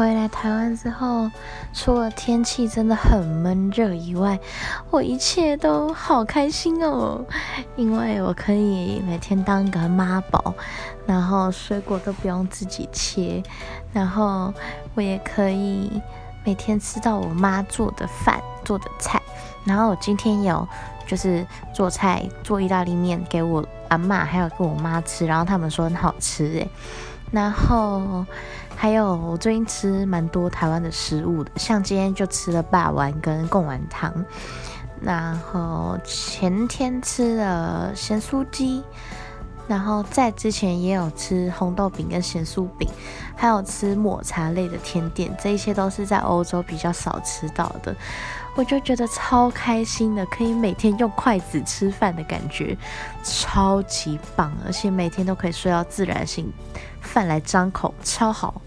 回来台湾之后，除了天气真的很闷热以外，我一切都好开心哦，因为我可以每天当个妈宝，然后水果都不用自己切，然后我也可以每天吃到我妈做的饭做的菜，然后我今天有就是做菜做意大利面给我阿妈还有给我妈吃，然后他们说很好吃诶。然后还有，我最近吃蛮多台湾的食物的，像今天就吃了霸丸跟贡丸汤，然后前天吃了咸酥鸡，然后在之前也有吃红豆饼跟咸酥饼，还有吃抹茶类的甜点，这一些都是在欧洲比较少吃到的，我就觉得超开心的，可以每天用筷子吃饭的感觉，超级棒，而且每天都可以睡到自然醒。饭来张口，超好。